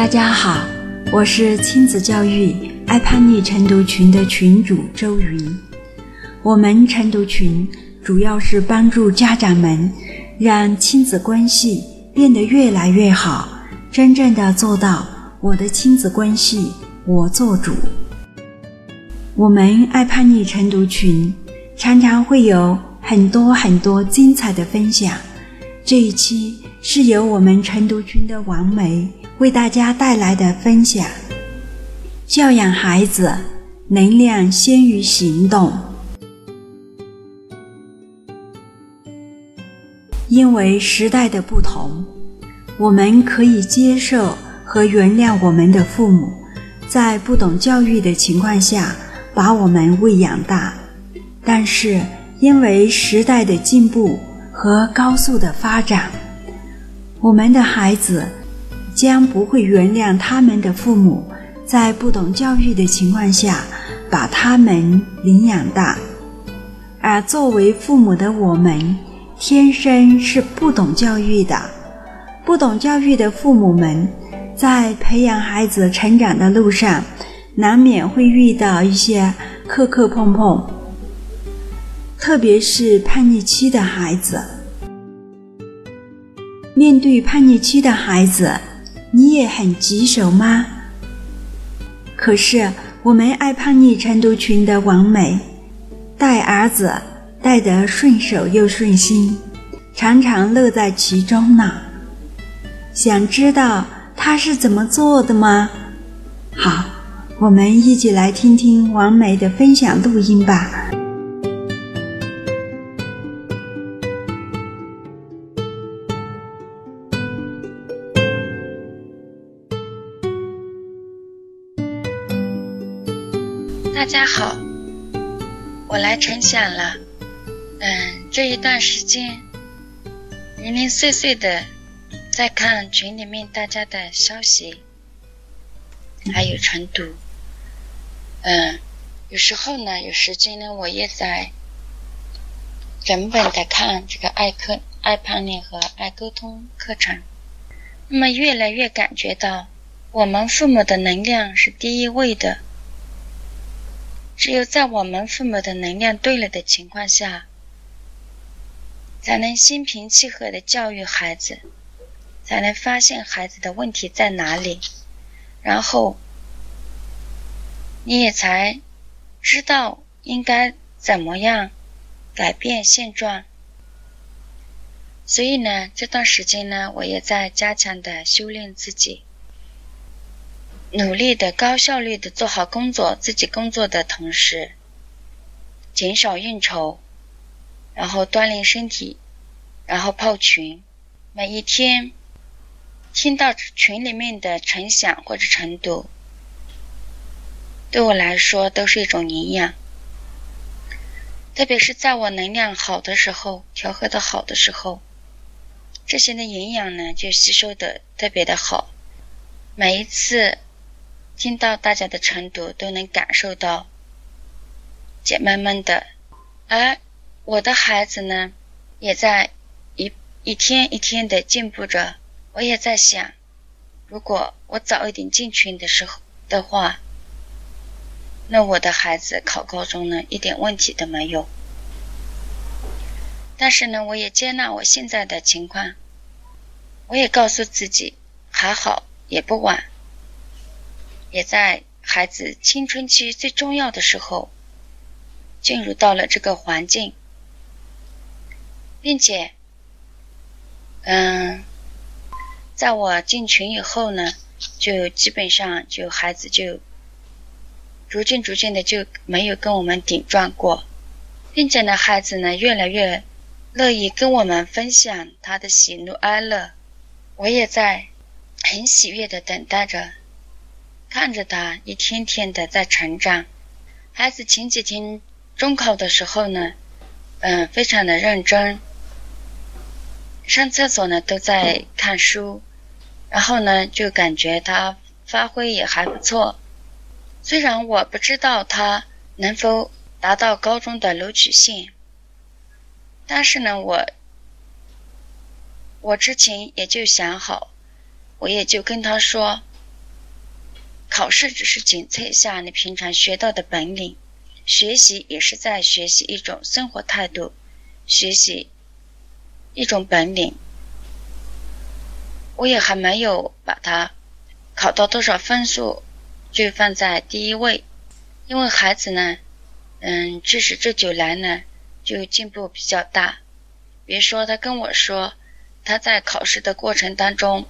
大家好，我是亲子教育爱叛逆晨读群的群主周云。我们晨读群主要是帮助家长们让亲子关系变得越来越好，真正的做到我的亲子关系我做主。我们爱叛逆晨读群常常会有很多很多精彩的分享。这一期是由我们晨读群的王梅。为大家带来的分享：教养孩子，能量先于行动。因为时代的不同，我们可以接受和原谅我们的父母，在不懂教育的情况下把我们喂养大。但是，因为时代的进步和高速的发展，我们的孩子。将不会原谅他们的父母在不懂教育的情况下把他们领养大，而作为父母的我们，天生是不懂教育的。不懂教育的父母们，在培养孩子成长的路上，难免会遇到一些磕磕碰碰，特别是叛逆期的孩子。面对叛逆期的孩子。你也很棘手吗？可是我们爱叛逆晨读群的王美，带儿子带得顺手又顺心，常常乐在其中呢。想知道他是怎么做的吗？好，我们一起来听听王美的分享录音吧。大家好，我来呈享了。嗯，这一段时间零零碎碎的在看群里面大家的消息，还有晨读。嗯，有时候呢，有时间呢，我也在整本的看这个爱课、爱叛逆和爱沟通课程。那么，越来越感觉到我们父母的能量是第一位的。只有在我们父母的能量对了的情况下，才能心平气和的教育孩子，才能发现孩子的问题在哪里，然后你也才知道应该怎么样改变现状。所以呢，这段时间呢，我也在加强的修炼自己。努力的、高效率的做好工作，自己工作的同时，减少应酬，然后锻炼身体，然后泡群。每一天听到群里面的晨响或者晨读，对我来说都是一种营养。特别是在我能量好的时候，调和的好的时候，这些的营养呢就吸收的特别的好。每一次。听到大家的晨读，都能感受到姐妹们的，而我的孩子呢，也在一一天一天的进步着。我也在想，如果我早一点进群的时候的话，那我的孩子考高中呢，一点问题都没有。但是呢，我也接纳我现在的情况，我也告诉自己，还好，也不晚。也在孩子青春期最重要的时候，进入到了这个环境，并且，嗯，在我进群以后呢，就基本上就孩子就逐渐逐渐的就没有跟我们顶撞过，并且呢，孩子呢越来越乐意跟我们分享他的喜怒哀乐，我也在很喜悦的等待着。看着他一天天的在成长，孩子前几天中考的时候呢，嗯，非常的认真，上厕所呢都在看书，然后呢就感觉他发挥也还不错。虽然我不知道他能否达到高中的录取线，但是呢，我我之前也就想好，我也就跟他说。考试只是检测一下你平常学到的本领，学习也是在学习一种生活态度，学习一种本领。我也还没有把它考到多少分数就放在第一位，因为孩子呢，嗯，知识这久来呢，就进步比较大。别说他跟我说，他在考试的过程当中，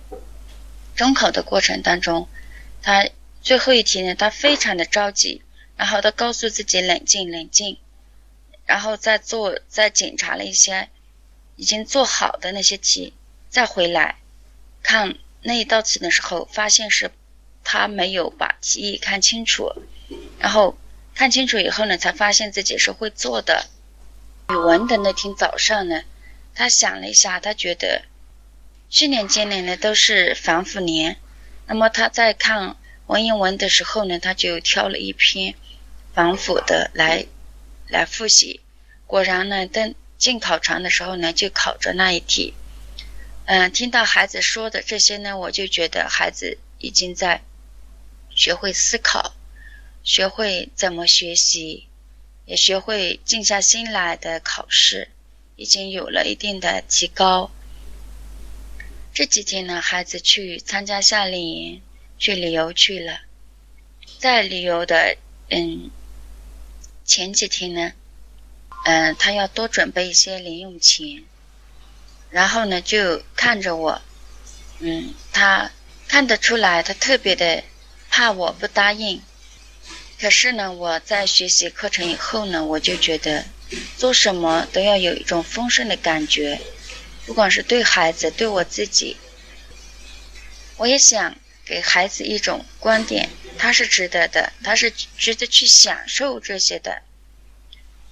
中考的过程当中，他最后一题呢，他非常的着急，然后他告诉自己冷静冷静，然后再做再检查了一些已经做好的那些题，再回来。看那一道题的时候，发现是他没有把题意看清楚，然后看清楚以后呢，才发现自己是会做的。语文的那天早上呢，他想了一下，他觉得去年、今年呢都是反腐年，那么他在看文言文的时候呢，他就挑了一篇反腐的来来复习。果然呢，等进考场的时候呢，就考着那一题。嗯，听到孩子说的这些呢，我就觉得孩子已经在学会思考，学会怎么学习，也学会静下心来的考试，已经有了一定的提高。这几天呢，孩子去参加夏令营，去旅游去了。在旅游的嗯前几天呢，嗯，他要多准备一些零用钱。然后呢，就看着我，嗯，他看得出来，他特别的怕我不答应。可是呢，我在学习课程以后呢，我就觉得做什么都要有一种丰盛的感觉，不管是对孩子，对我自己，我也想给孩子一种观点，他是值得的，他是值得去享受这些的，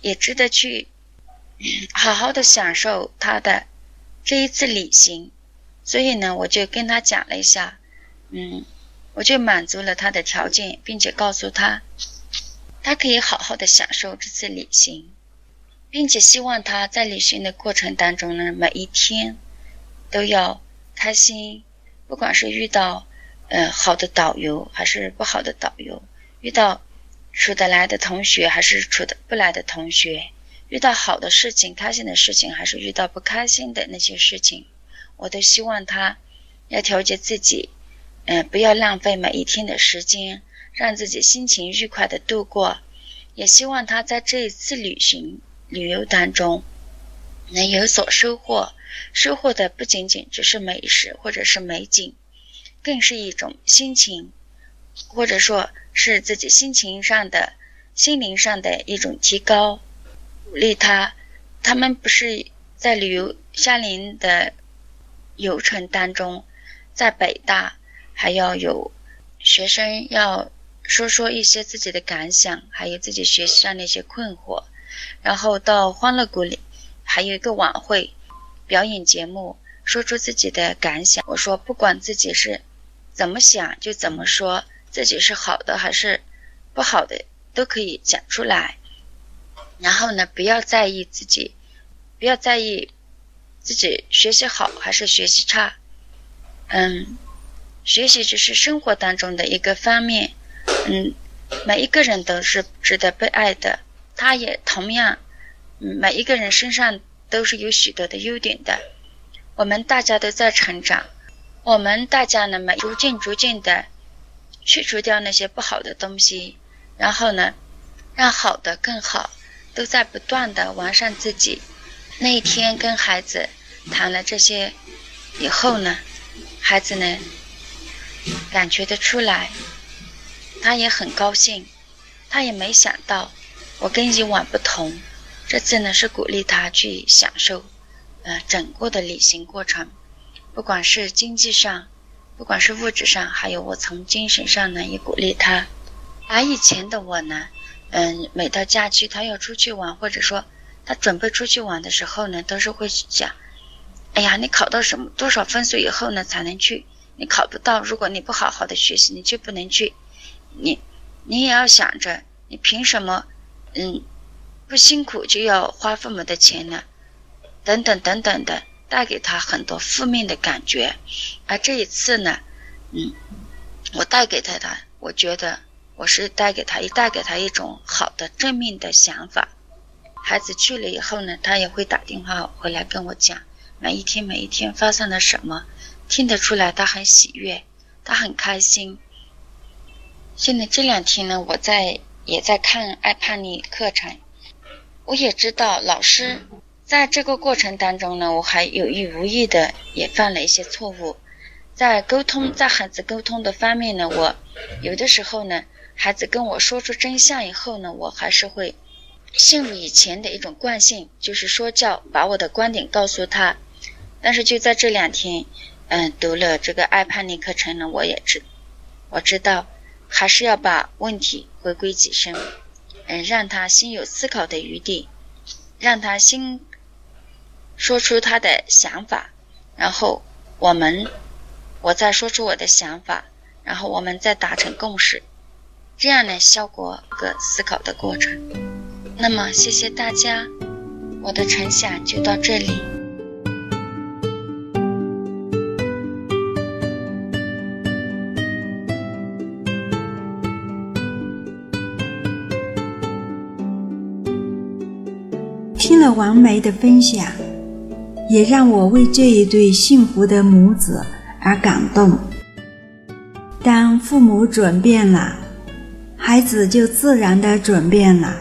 也值得去好好的享受他的。这一次旅行，所以呢，我就跟他讲了一下，嗯，我就满足了他的条件，并且告诉他，他可以好好的享受这次旅行，并且希望他在旅行的过程当中呢，每一天都要开心，不管是遇到呃好的导游还是不好的导游，遇到处得来的同学还是处得不来的同学。遇到好的事情、开心的事情，还是遇到不开心的那些事情，我都希望他要调节自己，嗯，不要浪费每一天的时间，让自己心情愉快的度过。也希望他在这一次旅行旅游当中能有所收获，收获的不仅仅只是美食或者是美景，更是一种心情，或者说是自己心情上的、心灵上的一种提高。鼓励他，他们不是在旅游夏令营的游程当中，在北大还要有学生要说说一些自己的感想，还有自己学习上的一些困惑，然后到欢乐谷里还有一个晚会表演节目，说出自己的感想。我说不管自己是怎么想，就怎么说，自己是好的还是不好的，都可以讲出来。然后呢，不要在意自己，不要在意自己学习好还是学习差。嗯，学习只是生活当中的一个方面。嗯，每一个人都是值得被爱的，他也同样，每一个人身上都是有许多的优点的。我们大家都在成长，我们大家呢，每逐渐逐渐的去除掉那些不好的东西，然后呢，让好的更好。都在不断的完善自己。那一天跟孩子谈了这些以后呢，孩子呢感觉得出来，他也很高兴，他也没想到我跟以往不同。这次呢是鼓励他去享受，呃，整个的旅行过程，不管是经济上，不管是物质上，还有我从精神上呢也鼓励他。而以前的我呢。嗯，每到假期他要出去玩，或者说他准备出去玩的时候呢，都是会想：哎呀，你考到什么多少分数以后呢才能去？你考不到，如果你不好好的学习，你就不能去。你你也要想着，你凭什么嗯不辛苦就要花父母的钱呢？等等等等的，带给他很多负面的感觉。而这一次呢，嗯，我带给他的我觉得我是带给他，带给他一种好的正面的想法。孩子去了以后呢，他也会打电话回来跟我讲每一天每一天发生了什么，听得出来他很喜悦，他很开心。现在这两天呢，我在也在看爱叛逆课程，我也知道老师在这个过程当中呢，我还有意无意的也犯了一些错误。在沟通，在孩子沟通的方面呢，我有的时候呢，孩子跟我说出真相以后呢，我还是会陷入以前的一种惯性，就是说教，把我的观点告诉他。但是就在这两天，嗯，读了这个爱叛逆课程呢，我也知，我知道还是要把问题回归己身，嗯，让他心有思考的余地，让他心说出他的想法，然后我们。我再说出我的想法，然后我们再达成共识，这样呢，效果个思考的过程。那么，谢谢大家，我的成想就到这里。听了王梅的分享，也让我为这一对幸福的母子。而感动。当父母转变了，孩子就自然的转变了；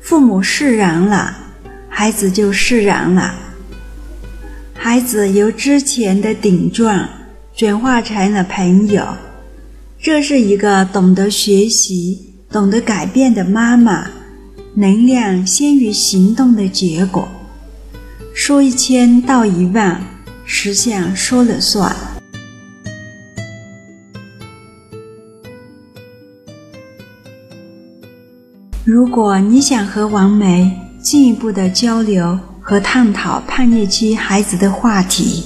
父母释然了，孩子就释然了。孩子由之前的顶撞转化成了朋友，这是一个懂得学习、懂得改变的妈妈，能量先于行动的结果。说一千道一万，实相说了算。如果你想和王梅进一步的交流和探讨叛逆期孩子的话题，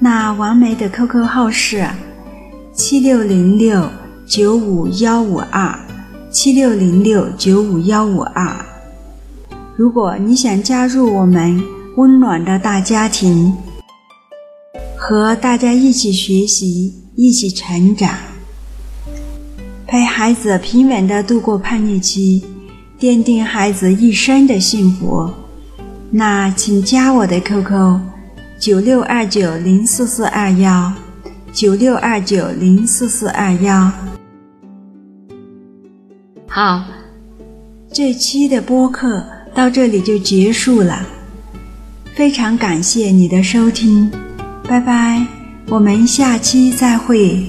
那王梅的 QQ 号是七六零六九五幺五二七六零六九五幺五二。如果你想加入我们温暖的大家庭，和大家一起学习，一起成长。陪孩子平稳的度过叛逆期，奠定孩子一生的幸福。那请加我的 QQ：九六二九零四四二幺，九六二九零四四二幺。好，这期的播客到这里就结束了，非常感谢你的收听，拜拜，我们下期再会。